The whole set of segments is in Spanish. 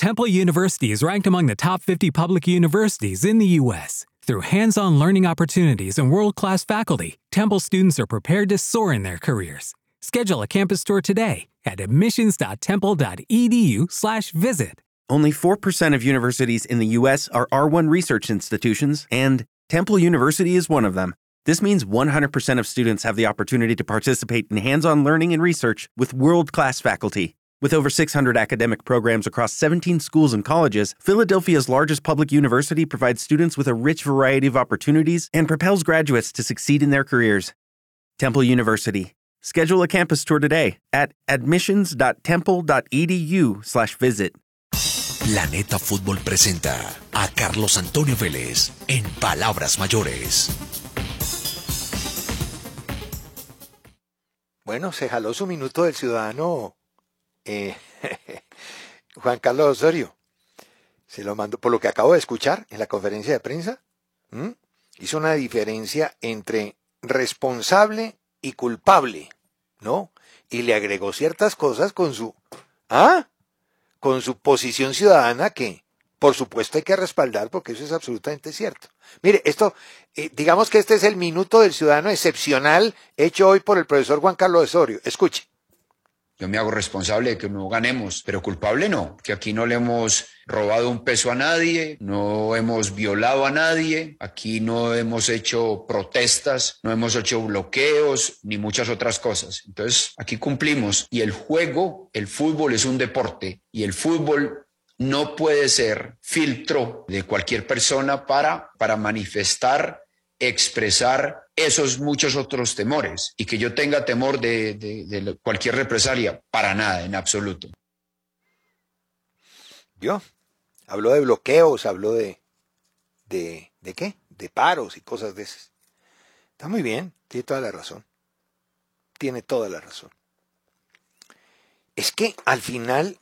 Temple University is ranked among the top 50 public universities in the U.S. Through hands on learning opportunities and world class faculty, Temple students are prepared to soar in their careers. Schedule a campus tour today at admissions.temple.edu/slash visit. Only 4% of universities in the U.S. are R1 research institutions, and Temple University is one of them. This means 100% of students have the opportunity to participate in hands on learning and research with world class faculty. With over 600 academic programs across 17 schools and colleges, Philadelphia's largest public university provides students with a rich variety of opportunities and propels graduates to succeed in their careers. Temple University. Schedule a campus tour today at admissions.temple.edu/visit. Planeta Fútbol presenta a Carlos Antonio Vélez en Palabras Mayores. Bueno, se jaló su minuto del ciudadano eh, Juan Carlos Osorio. Se lo mandó, por lo que acabo de escuchar en la conferencia de prensa, hizo una diferencia entre responsable y culpable, ¿no? Y le agregó ciertas cosas con su, ¿ah? Con su posición ciudadana que, por supuesto, hay que respaldar porque eso es absolutamente cierto. Mire, esto, eh, digamos que este es el minuto del ciudadano excepcional hecho hoy por el profesor Juan Carlos Osorio. Escuche. Yo me hago responsable de que no ganemos, pero culpable no, que aquí no le hemos robado un peso a nadie, no hemos violado a nadie, aquí no hemos hecho protestas, no hemos hecho bloqueos, ni muchas otras cosas. Entonces, aquí cumplimos y el juego, el fútbol es un deporte y el fútbol no puede ser filtro de cualquier persona para, para manifestar expresar esos muchos otros temores y que yo tenga temor de, cualquier represalia, para nada, en absoluto. Yo habló de bloqueos, habló de, de, de qué, de paros y cosas de esas. Está muy bien, tiene toda la razón. Tiene toda la razón. Es que al final,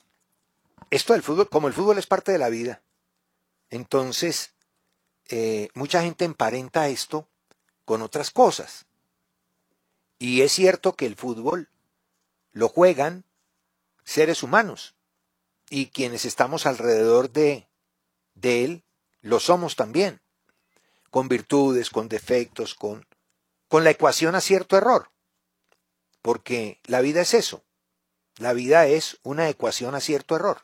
esto del fútbol, como el fútbol es parte de la vida, entonces eh, mucha gente emparenta esto con otras cosas. Y es cierto que el fútbol lo juegan seres humanos y quienes estamos alrededor de, él lo somos también, con virtudes, con defectos, con, con la ecuación a cierto error, porque la vida es eso, la vida es una ecuación a cierto error.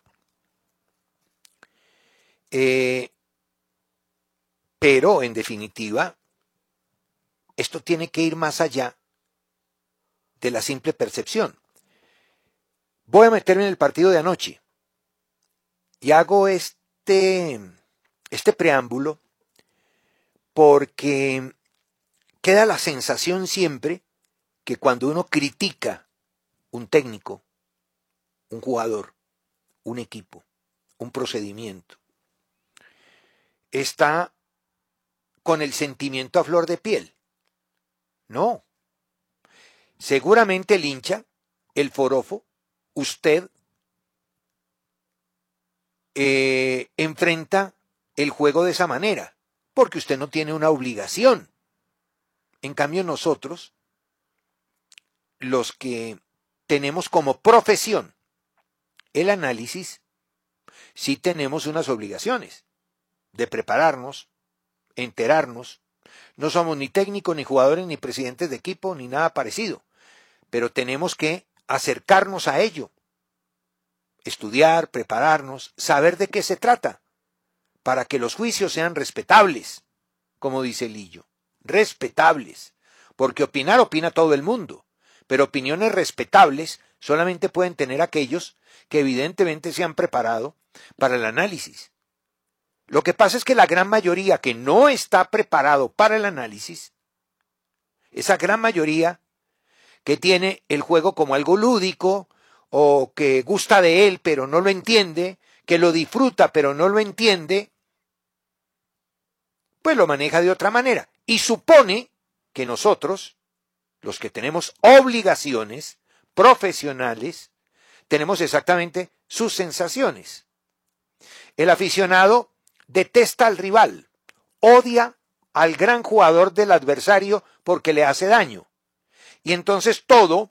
Eh, pero, en definitiva, esto tiene que ir más allá de la simple percepción. Voy a meterme en el partido de anoche y hago este, este preámbulo porque queda la sensación siempre que cuando uno critica un técnico, un jugador, un equipo, un procedimiento, está con el sentimiento a flor de piel. No. Seguramente el hincha, el forofo, usted eh, enfrenta el juego de esa manera, porque usted no tiene una obligación. En cambio nosotros, los que tenemos como profesión el análisis, sí tenemos unas obligaciones de prepararnos, enterarnos. No somos ni técnicos, ni jugadores, ni presidentes de equipo, ni nada parecido. Pero tenemos que acercarnos a ello. Estudiar, prepararnos, saber de qué se trata, para que los juicios sean respetables, como dice Lillo. Respetables. Porque opinar opina todo el mundo. Pero opiniones respetables solamente pueden tener aquellos que evidentemente se han preparado para el análisis. Lo que pasa es que la gran mayoría que no está preparado para el análisis, esa gran mayoría que tiene el juego como algo lúdico o que gusta de él pero no lo entiende, que lo disfruta pero no lo entiende, pues lo maneja de otra manera y supone que nosotros, los que tenemos obligaciones profesionales, tenemos exactamente sus sensaciones. El aficionado detesta al rival, odia al gran jugador del adversario porque le hace daño. Y entonces todo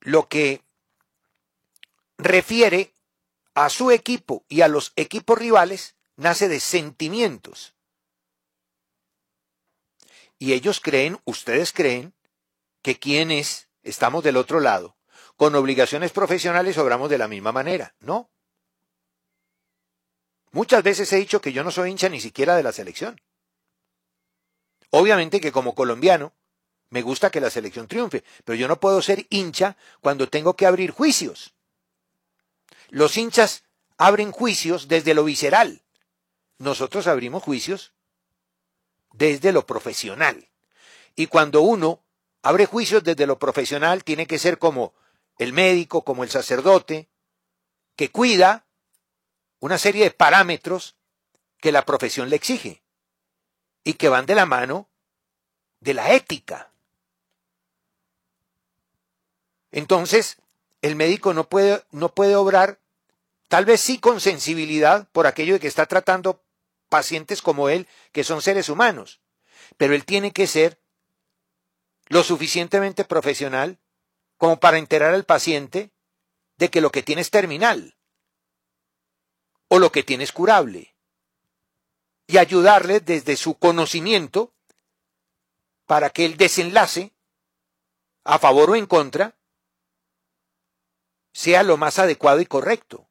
lo que refiere a su equipo y a los equipos rivales nace de sentimientos. Y ellos creen, ustedes creen, que quienes estamos del otro lado, con obligaciones profesionales, obramos de la misma manera. No. Muchas veces he dicho que yo no soy hincha ni siquiera de la selección. Obviamente que como colombiano me gusta que la selección triunfe, pero yo no puedo ser hincha cuando tengo que abrir juicios. Los hinchas abren juicios desde lo visceral. Nosotros abrimos juicios desde lo profesional. Y cuando uno abre juicios desde lo profesional, tiene que ser como el médico, como el sacerdote, que cuida una serie de parámetros que la profesión le exige y que van de la mano de la ética. Entonces, el médico no puede, no puede obrar, tal vez sí con sensibilidad por aquello de que está tratando pacientes como él, que son seres humanos, pero él tiene que ser lo suficientemente profesional como para enterar al paciente de que lo que tiene es terminal o lo que tiene es curable y ayudarle desde su conocimiento para que el desenlace, a favor o en contra, sea lo más adecuado y correcto.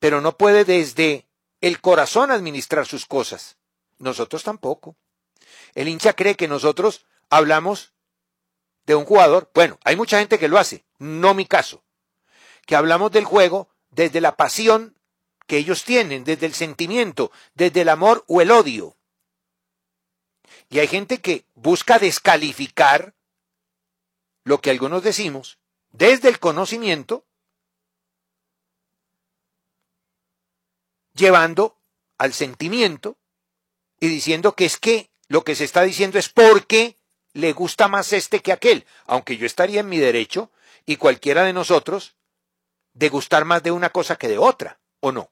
Pero no puede desde el corazón administrar sus cosas. Nosotros tampoco. El hincha cree que nosotros hablamos de un jugador. Bueno, hay mucha gente que lo hace, no mi caso. Que hablamos del juego desde la pasión que ellos tienen, desde el sentimiento, desde el amor o el odio. Y hay gente que busca descalificar lo que algunos decimos desde el conocimiento, llevando al sentimiento y diciendo que es que lo que se está diciendo es porque le gusta más este que aquel, aunque yo estaría en mi derecho y cualquiera de nosotros de gustar más de una cosa que de otra, ¿o no?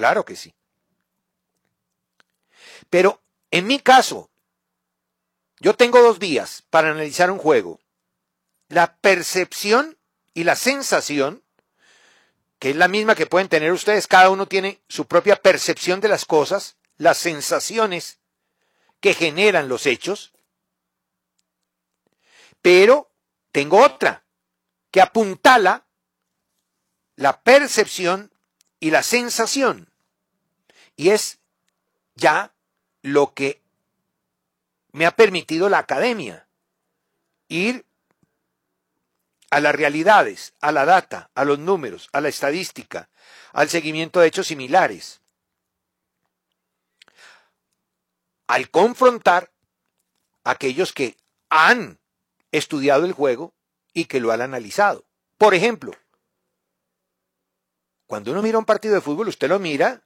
Claro que sí. Pero en mi caso, yo tengo dos días para analizar un juego. La percepción y la sensación, que es la misma que pueden tener ustedes, cada uno tiene su propia percepción de las cosas, las sensaciones que generan los hechos, pero tengo otra que apuntala la percepción y la sensación. Y es ya lo que me ha permitido la academia, ir a las realidades, a la data, a los números, a la estadística, al seguimiento de hechos similares. Al confrontar a aquellos que han estudiado el juego y que lo han analizado. Por ejemplo, cuando uno mira un partido de fútbol, usted lo mira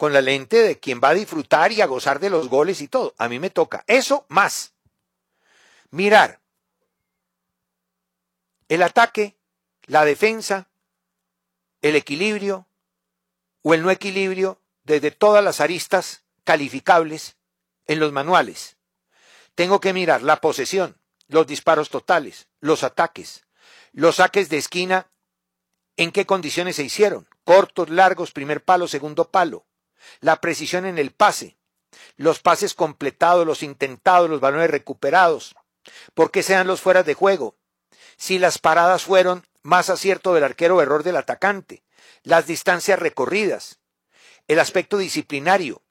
con la lente de quien va a disfrutar y a gozar de los goles y todo. A mí me toca eso más. Mirar el ataque, la defensa, el equilibrio o el no equilibrio desde todas las aristas calificables en los manuales. Tengo que mirar la posesión, los disparos totales, los ataques, los saques de esquina, en qué condiciones se hicieron, cortos, largos, primer palo, segundo palo, la precisión en el pase, los pases completados, los intentados, los balones recuperados, por qué sean los fueras de juego, si las paradas fueron más acierto del arquero o error del atacante, las distancias recorridas, el aspecto disciplinario,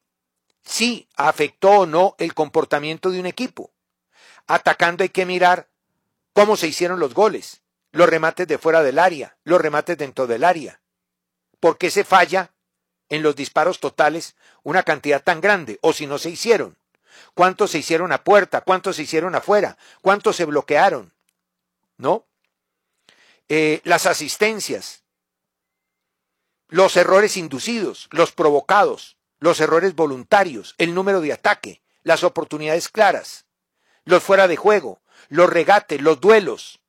si afectó o no el comportamiento de un equipo. Atacando hay que mirar cómo se hicieron los goles, los remates de fuera del área, los remates dentro del área. ¿Por qué se falla en los disparos totales una cantidad tan grande? O si no se hicieron. ¿Cuántos se hicieron a puerta? ¿Cuántos se hicieron afuera? ¿Cuántos se bloquearon? ¿no? Eh, las asistencias, los errores inducidos, los provocados, los errores voluntarios, el número de ataque, las oportunidades claras, los fuera de juego, los regates, los duelos,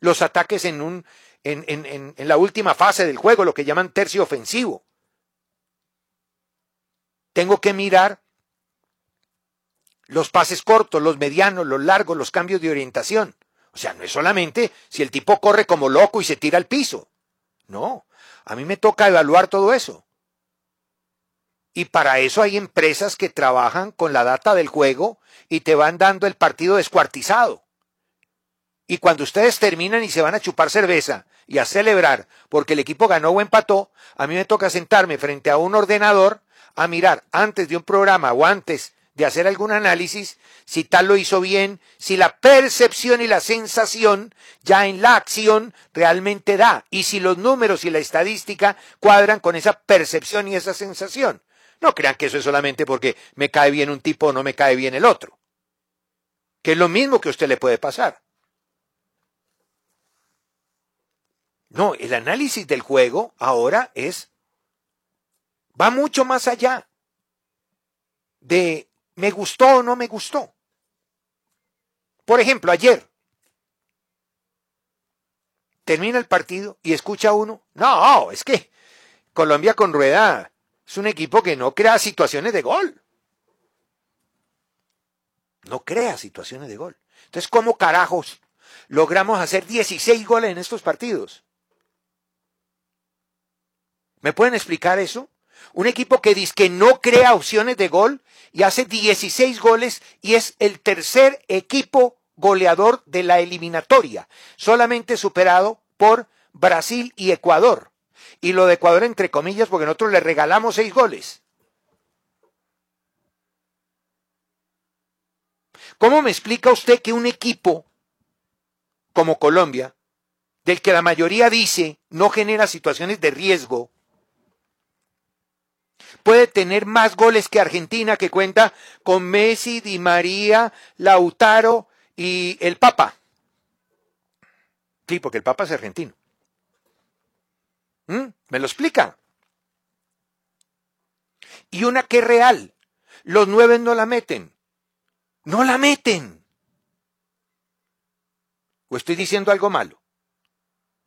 los ataques en, un, en, en, en la última fase del juego, lo que llaman tercio ofensivo. Tengo que mirar los pases cortos, los medianos, los largos, los cambios de orientación. O sea, no es solamente si el tipo corre como loco y se tira al piso. No, A mí me toca evaluar todo eso. Y para eso hay empresas que trabajan con la data del juego y te van dando el partido descuartizado. Y cuando ustedes terminan y se van a chupar cerveza y a celebrar porque el equipo ganó o empató, a mí me toca sentarme frente a un ordenador a mirar antes de un programa o antes de hacer algún análisis si tal lo hizo bien, si la percepción y la sensación ya en la acción realmente da y si los números y la estadística cuadran con esa percepción y esa sensación. No crean que eso es solamente porque me cae bien un tipo o no me cae bien el otro. Que es lo mismo que a usted le puede pasar. No, el análisis del juego ahora es, va mucho más allá de me gustó o no me gustó. Por ejemplo, ayer termina el partido y escucha uno, no, es que Colombia con rueda es un equipo que no crea situaciones de gol. No crea situaciones de gol. Entonces, ¿cómo carajos logramos hacer 16 goles en estos partidos? ¿Me pueden explicar eso? Un equipo que dice que no crea opciones de gol y hace 16 goles y es el tercer equipo goleador de la eliminatoria, solamente superado por Brasil y Ecuador y lo de Ecuador entre comillas porque nosotros le regalamos seis goles. ¿Cómo me explica usted que un equipo como Colombia, del que la mayoría dice no genera situaciones de riesgo, puede tener más goles que Argentina, que cuenta con Messi, Di María, Lautaro y el Papa? Sí, porque el Papa es argentino. ¿Mm? ¿Me lo explica? Y una que es real. Los nueve no la meten. No la meten. ¿O estoy diciendo algo malo?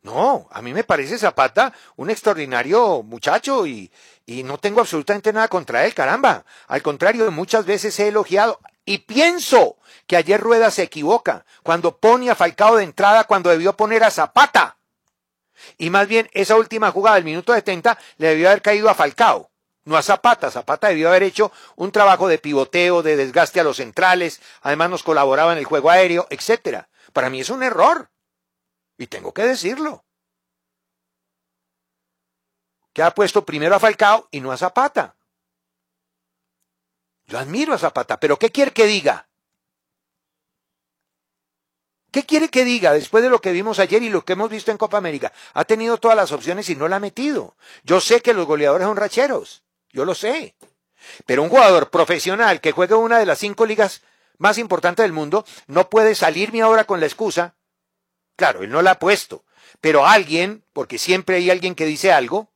No, a mí me parece Zapata un extraordinario muchacho y, y, no tengo absolutamente nada contra él, caramba. Al contrario, muchas veces he elogiado y pienso que ayer Rueda se equivoca cuando pone a Falcao de entrada cuando debió poner a Zapata. Y más bien esa última jugada del minuto 70 le debió haber caído a Falcao, no a Zapata. Zapata debió haber hecho un trabajo de pivoteo, de desgaste a los centrales, además nos colaboraba en el juego aéreo, etcétera. Para mí es un error. Y tengo que decirlo. Que ha puesto primero a Falcao y no a Zapata. Yo admiro a Zapata, pero ¿qué quiere que diga? ¿Qué quiere que diga después de lo que vimos ayer y lo que hemos visto en Copa América? Ha tenido todas las opciones y no la ha metido. Yo sé que los goleadores son racheros, yo lo sé. Pero un jugador profesional que juega una de las cinco ligas más importantes del mundo no puede salirme ahora con la excusa. Claro, él no la ha puesto, pero alguien, porque siempre hay alguien que dice algo,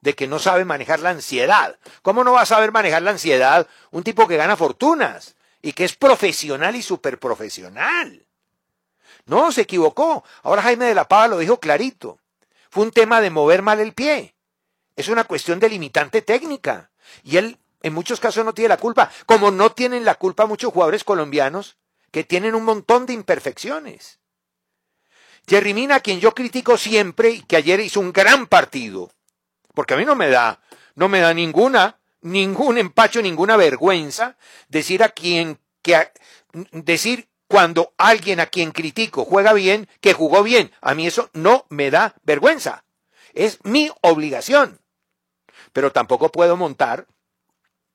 de que no sabe manejar la ansiedad. ¿Cómo no va a saber manejar la ansiedad un tipo que gana fortunas y que es profesional y superprofesional? No, se equivocó. Ahora Jaime de la Pava lo dijo clarito. Fue un tema de mover mal el pie. Es una cuestión de limitante técnica. Y él en muchos casos no tiene la culpa, como no tienen la culpa muchos jugadores colombianos que tienen un montón de imperfecciones. Jerry Mina, a quien yo critico siempre y que ayer hizo un gran partido, porque a mí no me da, no me da ninguna, ningún empacho, ninguna vergüenza decir a quien que decir cuando alguien a quien critico juega bien, que jugó bien. A mí eso no me da vergüenza. Es mi obligación. Pero tampoco puedo montar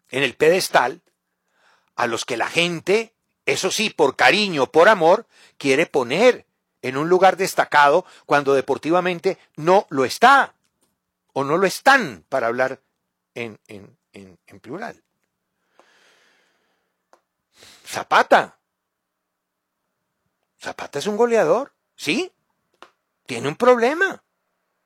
en el pedestal a los que la gente, eso sí, por cariño, por amor, quiere poner en un lugar destacado cuando deportivamente no lo está o no lo están, para hablar en, en, en, plural. Zapata, Zapata es un goleador, ¿sí? Tiene un problema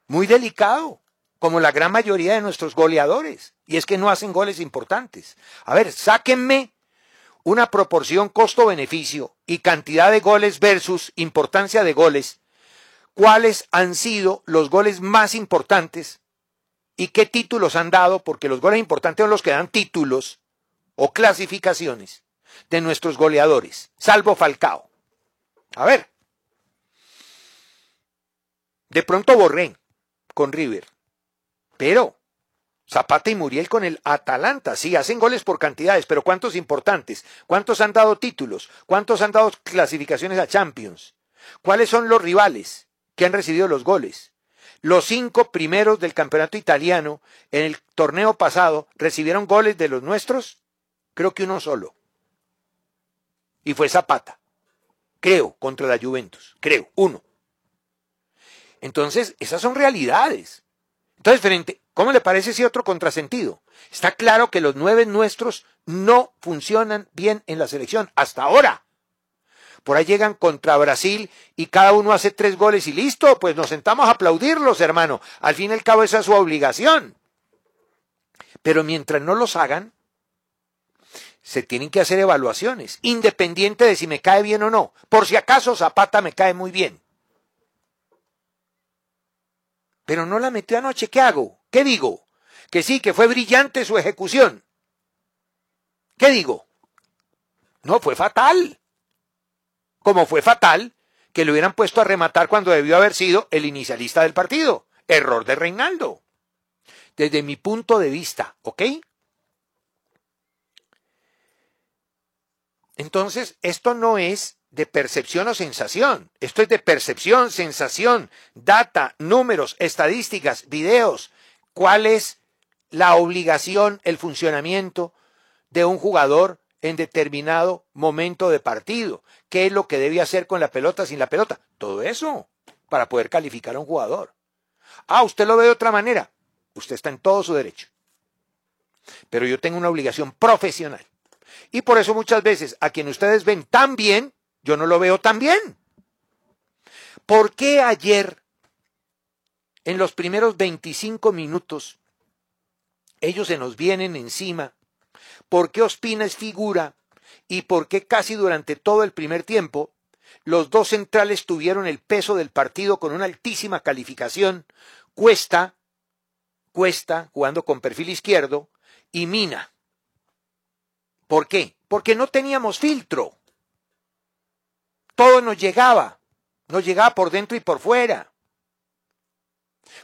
muy delicado, como la gran mayoría de nuestros goleadores, y es que no hacen goles importantes. A ver, sáquenme una proporción costo-beneficio y cantidad de goles versus importancia de goles. ¿Cuáles han sido los goles más importantes y qué títulos han dado? Porque los goles importantes son los que dan títulos o clasificaciones de nuestros goleadores, salvo Falcao. A ver. De pronto borré con River. Pero Zapata y Muriel con el Atalanta, sí, hacen goles por cantidades, pero ¿cuántos importantes? ¿Cuántos han dado títulos? ¿Cuántos han dado clasificaciones a Champions? ¿Cuáles son los rivales que han recibido los goles? Los cinco primeros del campeonato italiano en el torneo pasado recibieron goles de los nuestros, creo que uno solo. Y fue Zapata. Creo, contra la Juventus. Creo, uno. Entonces, esas son realidades. Entonces, frente, ¿cómo le parece ese otro contrasentido? Está claro que los nueve nuestros no funcionan bien en la selección hasta ahora. Por ahí llegan contra Brasil y cada uno hace tres goles y listo, pues nos sentamos a aplaudirlos, hermano. Al fin y al cabo esa es su obligación. Pero mientras no los hagan, se tienen que hacer evaluaciones, independiente de si me cae bien o no. Por si acaso Zapata me cae muy bien. Pero no la metió anoche, ¿qué hago? ¿Qué digo? Que sí, que fue brillante su ejecución. ¿Qué digo? No, fue fatal. Como fue fatal que lo hubieran puesto a rematar cuando debió haber sido el inicialista del partido. Error de Reinaldo. Desde mi punto de vista, ¿ok? Entonces, esto no es de percepción o sensación. Esto es de percepción, sensación, data, números, estadísticas, videos. ¿Cuál es la obligación, el funcionamiento de un jugador en determinado momento de partido? ¿Qué es lo que debe hacer con la pelota, sin la pelota? Todo eso para poder calificar a un jugador. Ah, usted lo ve de otra manera. Usted está en todo su derecho. Pero yo tengo una obligación profesional. Y por eso muchas veces a quien ustedes ven tan bien, yo no lo veo tan bien. ¿Por qué ayer, en los primeros 25 minutos, ellos se nos vienen encima? ¿Por qué Ospina es figura? ¿Y por qué casi durante todo el primer tiempo los dos centrales tuvieron el peso del partido con una altísima calificación? Cuesta, Cuesta, jugando con perfil izquierdo, y Mina. ¿Por qué? Porque no teníamos filtro todo nos llegaba, nos llegaba por dentro y por fuera.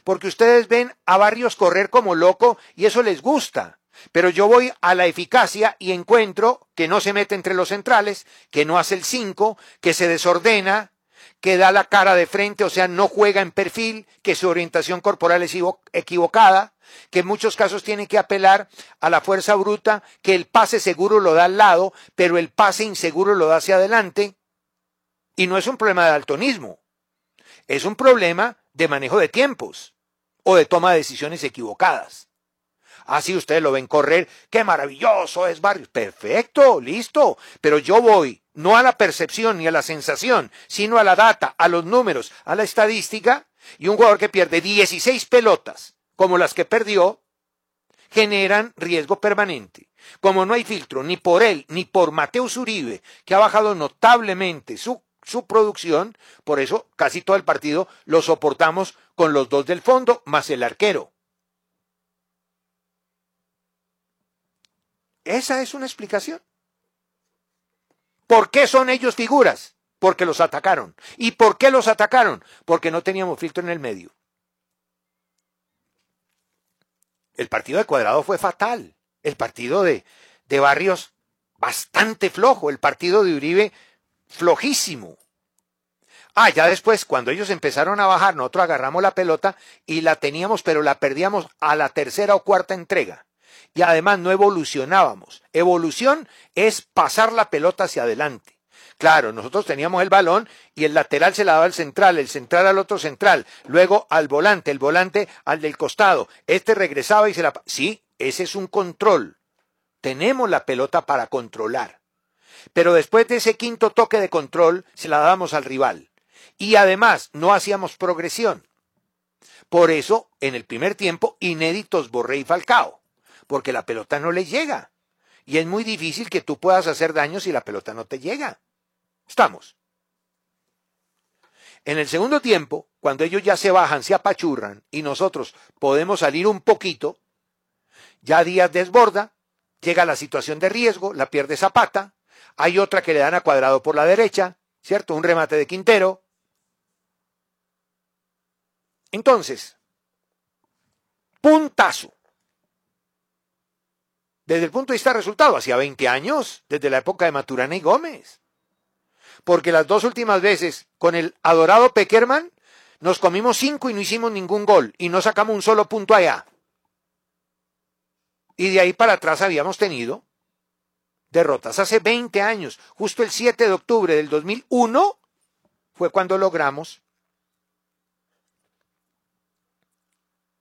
Porque ustedes ven a Barrios correr como loco y eso les gusta. Pero yo voy a la eficacia y encuentro que no se mete entre los centrales, que no hace el 5, que se desordena, que da la cara de frente, o sea, no juega en perfil, que su orientación corporal es equivocada, que en muchos casos tiene que apelar a la fuerza bruta, que el pase seguro lo da al lado, pero el pase inseguro lo da hacia adelante. Y no es un problema de daltonismo, es un problema de manejo de tiempos o de toma de decisiones equivocadas. Así ustedes lo ven correr, qué maravilloso es Barrios. Perfecto, listo. Pero yo voy no a la percepción ni a la sensación, sino a la data, a los números, a la estadística. Y un jugador que pierde 16 pelotas, como las que perdió, generan riesgo permanente. Como no hay filtro ni por él ni por Mateus Uribe, que ha bajado notablemente su su producción, por eso casi todo el partido lo soportamos con los dos del fondo más el arquero. Esa es una explicación. ¿Por qué son ellos figuras? Porque los atacaron. ¿Y por qué los atacaron? Porque no teníamos filtro en el medio. El partido de Cuadrado fue fatal. El partido de, de Barrios bastante flojo. El partido de Uribe flojísimo. Ah, ya después, cuando ellos empezaron a bajar, nosotros agarramos la pelota y la teníamos, pero la perdíamos a la tercera o cuarta entrega. Y además no evolucionábamos. Evolución es pasar la pelota hacia adelante. Claro, nosotros teníamos el balón y el lateral se la daba al central, el central al otro central, luego al volante, el volante al del costado. Este regresaba y se la... Sí, ese es un control. Tenemos la pelota para controlar. Pero después de ese quinto toque de control, se la dábamos al rival. Y además, no hacíamos progresión. Por eso, en el primer tiempo, inéditos Borré y Falcao, porque la pelota no les llega. Y es muy difícil que tú puedas hacer daño si la pelota no te llega. Estamos. En el segundo tiempo, cuando ellos ya se bajan, se apachurran y nosotros podemos salir un poquito, ya Díaz desborda, llega la situación de riesgo, la pierde Zapata, hay otra que le dan a cuadrado por la derecha, ¿cierto? Un remate de Quintero. Entonces, puntazo. Desde el punto de vista de resultado, hacía 20 años, desde la época de Maturana y Gómez. Porque las dos últimas veces con el adorado Peckerman nos comimos cinco y no hicimos ningún gol y no sacamos un solo punto allá. Y de ahí para atrás habíamos tenido derrotas. Hace 20 años, justo el 7 de octubre del 2001, fue cuando logramos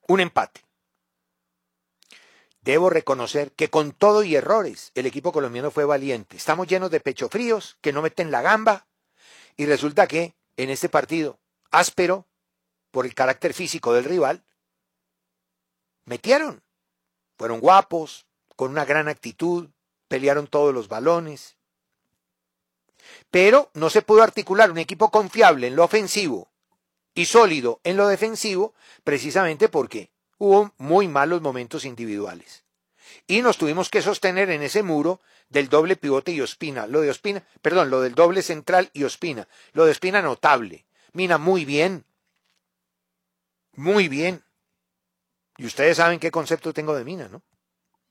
un empate. Debo reconocer que con todo y errores, el equipo colombiano fue valiente. Estamos llenos de pecho fríos, que no meten la gamba, y resulta que en este partido, áspero, por el carácter físico del rival, metieron. Fueron guapos, con una gran actitud, pelearon todos los balones. Pero no se pudo articular un equipo confiable en lo ofensivo y sólido en lo defensivo, precisamente porque hubo muy malos momentos individuales. Y nos tuvimos que sostener en ese muro del doble pivote y Ospina. Lo de Ospina, perdón, lo del doble central y Ospina. Lo de Ospina notable. Mina muy bien. Muy bien. Y ustedes saben qué concepto tengo de Mina, ¿no?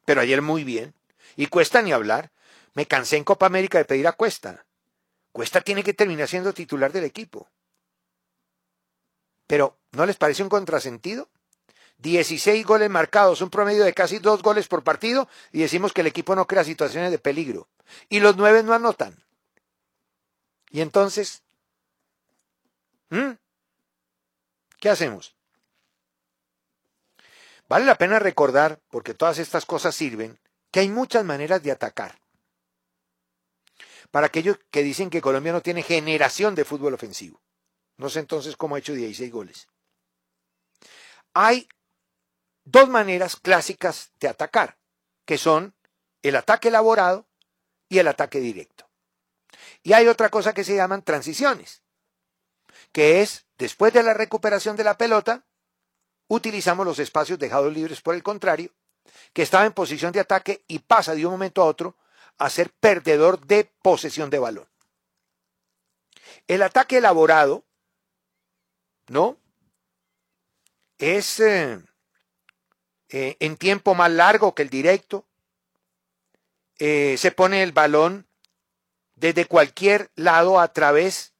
Pero ayer muy bien. Y cuesta ni hablar. Me cansé en Copa América de pedir a Cuesta. Cuesta tiene que terminar siendo titular del equipo. Pero, ¿no les parece un contrasentido? 16 goles marcados, un promedio de casi dos goles por partido, y decimos que el equipo no crea situaciones de peligro. Y los nueve no anotan. Y entonces, ¿qué hacemos? Vale la pena recordar, porque todas estas cosas sirven, que hay muchas maneras de atacar. Para aquellos que dicen que Colombia no tiene generación de fútbol ofensivo. No sé entonces cómo ha hecho 16 goles. Hay dos maneras clásicas de atacar, que son el ataque elaborado y el ataque directo. Y hay otra cosa que se llaman transiciones, que es, después de la recuperación de la pelota, utilizamos los espacios dejados libres por el contrario, que estaba en posición de ataque y pasa de un momento a otro a ser perdedor de posesión de balón. El ataque elaborado, ¿no? Es eh, eh, en tiempo más largo que el directo. Eh, se pone el balón desde cualquier lado a través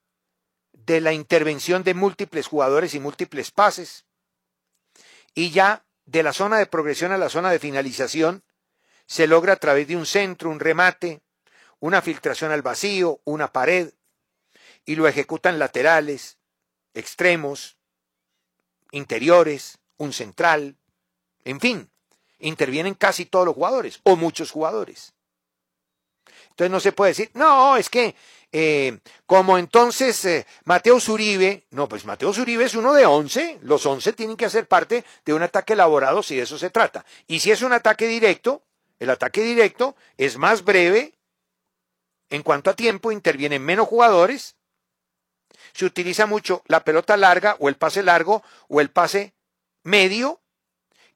de la intervención de múltiples jugadores y múltiples pases. Y ya de la zona de progresión a la zona de finalización se logra a través de un centro, un remate, una filtración al vacío, una pared, y lo ejecutan laterales, extremos, interiores, un central, en fin, intervienen casi todos los jugadores o muchos jugadores. Entonces no se puede decir, no, es que eh, como entonces eh, Mateo Zuribe, no, pues Mateo Zuribe es uno de once, los once tienen que hacer parte de un ataque elaborado si de eso se trata. Y si es un ataque directo, el ataque directo es más breve en cuanto a tiempo, intervienen menos jugadores, se utiliza mucho la pelota larga o el pase largo o el pase medio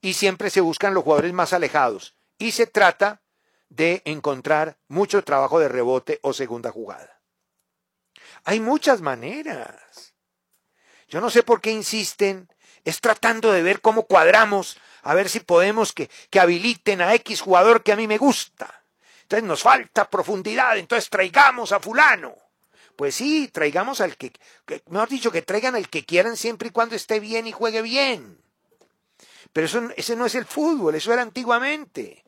y siempre se buscan los jugadores más alejados. Y se trata de encontrar mucho trabajo de rebote o segunda jugada. Hay muchas maneras. Yo no sé por qué insisten. Es tratando de ver cómo cuadramos, a ver si podemos que, que habiliten a X jugador que a mí me gusta. Entonces nos falta profundidad, entonces traigamos a fulano. Pues sí, traigamos al que, que mejor dicho, que traigan al que quieran siempre y cuando esté bien y juegue bien. Pero eso, ese no es el fútbol, eso era antiguamente.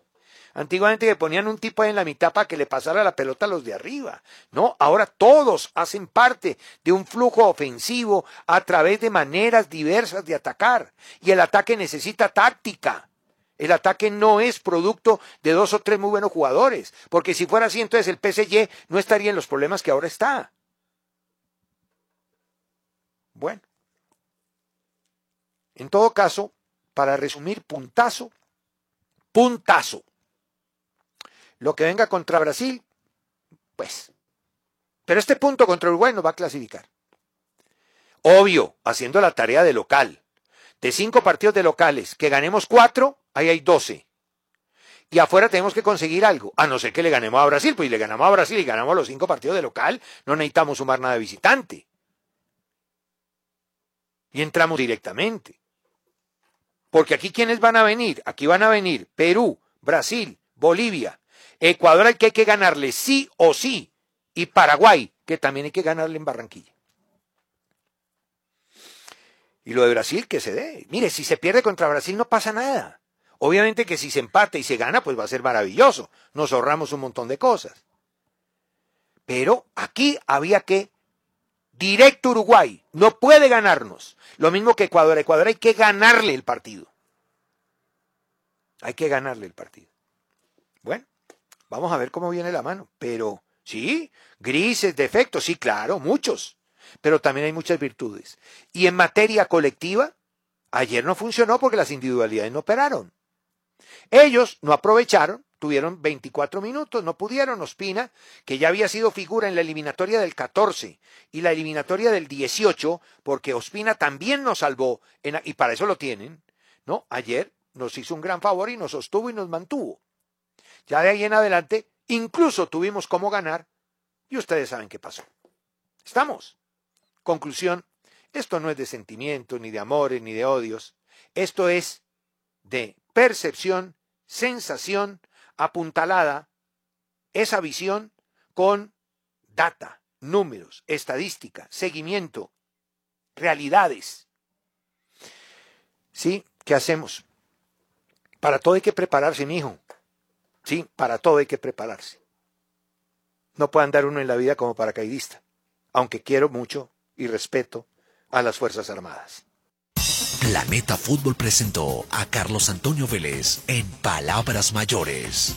Antiguamente que ponían un tipo ahí en la mitad para que le pasara la pelota a los de arriba. No, ahora todos hacen parte de un flujo ofensivo a través de maneras diversas de atacar. Y el ataque necesita táctica. El ataque no es producto de dos o tres muy buenos jugadores, porque si fuera así, entonces el PSG no estaría en los problemas que ahora está. Bueno, en todo caso, para resumir, puntazo, puntazo. Lo que venga contra Brasil, pues. Pero este punto contra Uruguay nos va a clasificar. Obvio, haciendo la tarea de local. De cinco partidos de locales, que ganemos cuatro, ahí hay doce. Y afuera tenemos que conseguir algo. A no ser que le ganemos a Brasil, pues si le ganamos a Brasil y ganamos los cinco partidos de local, no necesitamos sumar nada de visitante. Y entramos directamente. Porque aquí, ¿quiénes van a venir? Aquí van a venir Perú, Brasil, Bolivia, Ecuador al que hay que ganarle sí o sí, y Paraguay, que también hay que ganarle en Barranquilla. Y lo de Brasil, que se dé. Mire, si se pierde contra Brasil no pasa nada. Obviamente que si se empata y se gana, pues va a ser maravilloso. Nos ahorramos un montón de cosas. Pero aquí había que directo Uruguay. No puede ganarnos. Lo mismo que Ecuador. Ecuador hay que ganarle el partido. Hay que ganarle el partido. Bueno, vamos a ver cómo viene la mano. Pero sí, grises, defectos, sí, claro, muchos. Pero también hay muchas virtudes. Y en materia colectiva, ayer no funcionó porque las individualidades no operaron. Ellos no aprovecharon, tuvieron 24 minutos, no pudieron. Ospina, que ya había sido figura en la eliminatoria del 14 y la eliminatoria del 18, porque Ospina también nos salvó, y para eso lo tienen, ¿no? Ayer nos hizo un gran favor y nos sostuvo y nos mantuvo. Ya de ahí en adelante, incluso tuvimos cómo ganar, y ustedes saben qué pasó. Estamos. Conclusión, esto no es de sentimientos, ni de amores, ni de odios. Esto es de percepción, sensación, apuntalada, esa visión con data, números, estadística, seguimiento, realidades. ¿Sí? ¿Qué hacemos? Para todo hay que prepararse, mi hijo. Sí, para todo hay que prepararse. No puede andar uno en la vida como paracaidista, aunque quiero mucho y respeto a las Fuerzas Armadas. Planeta Fútbol presentó a Carlos Antonio Vélez en Palabras Mayores.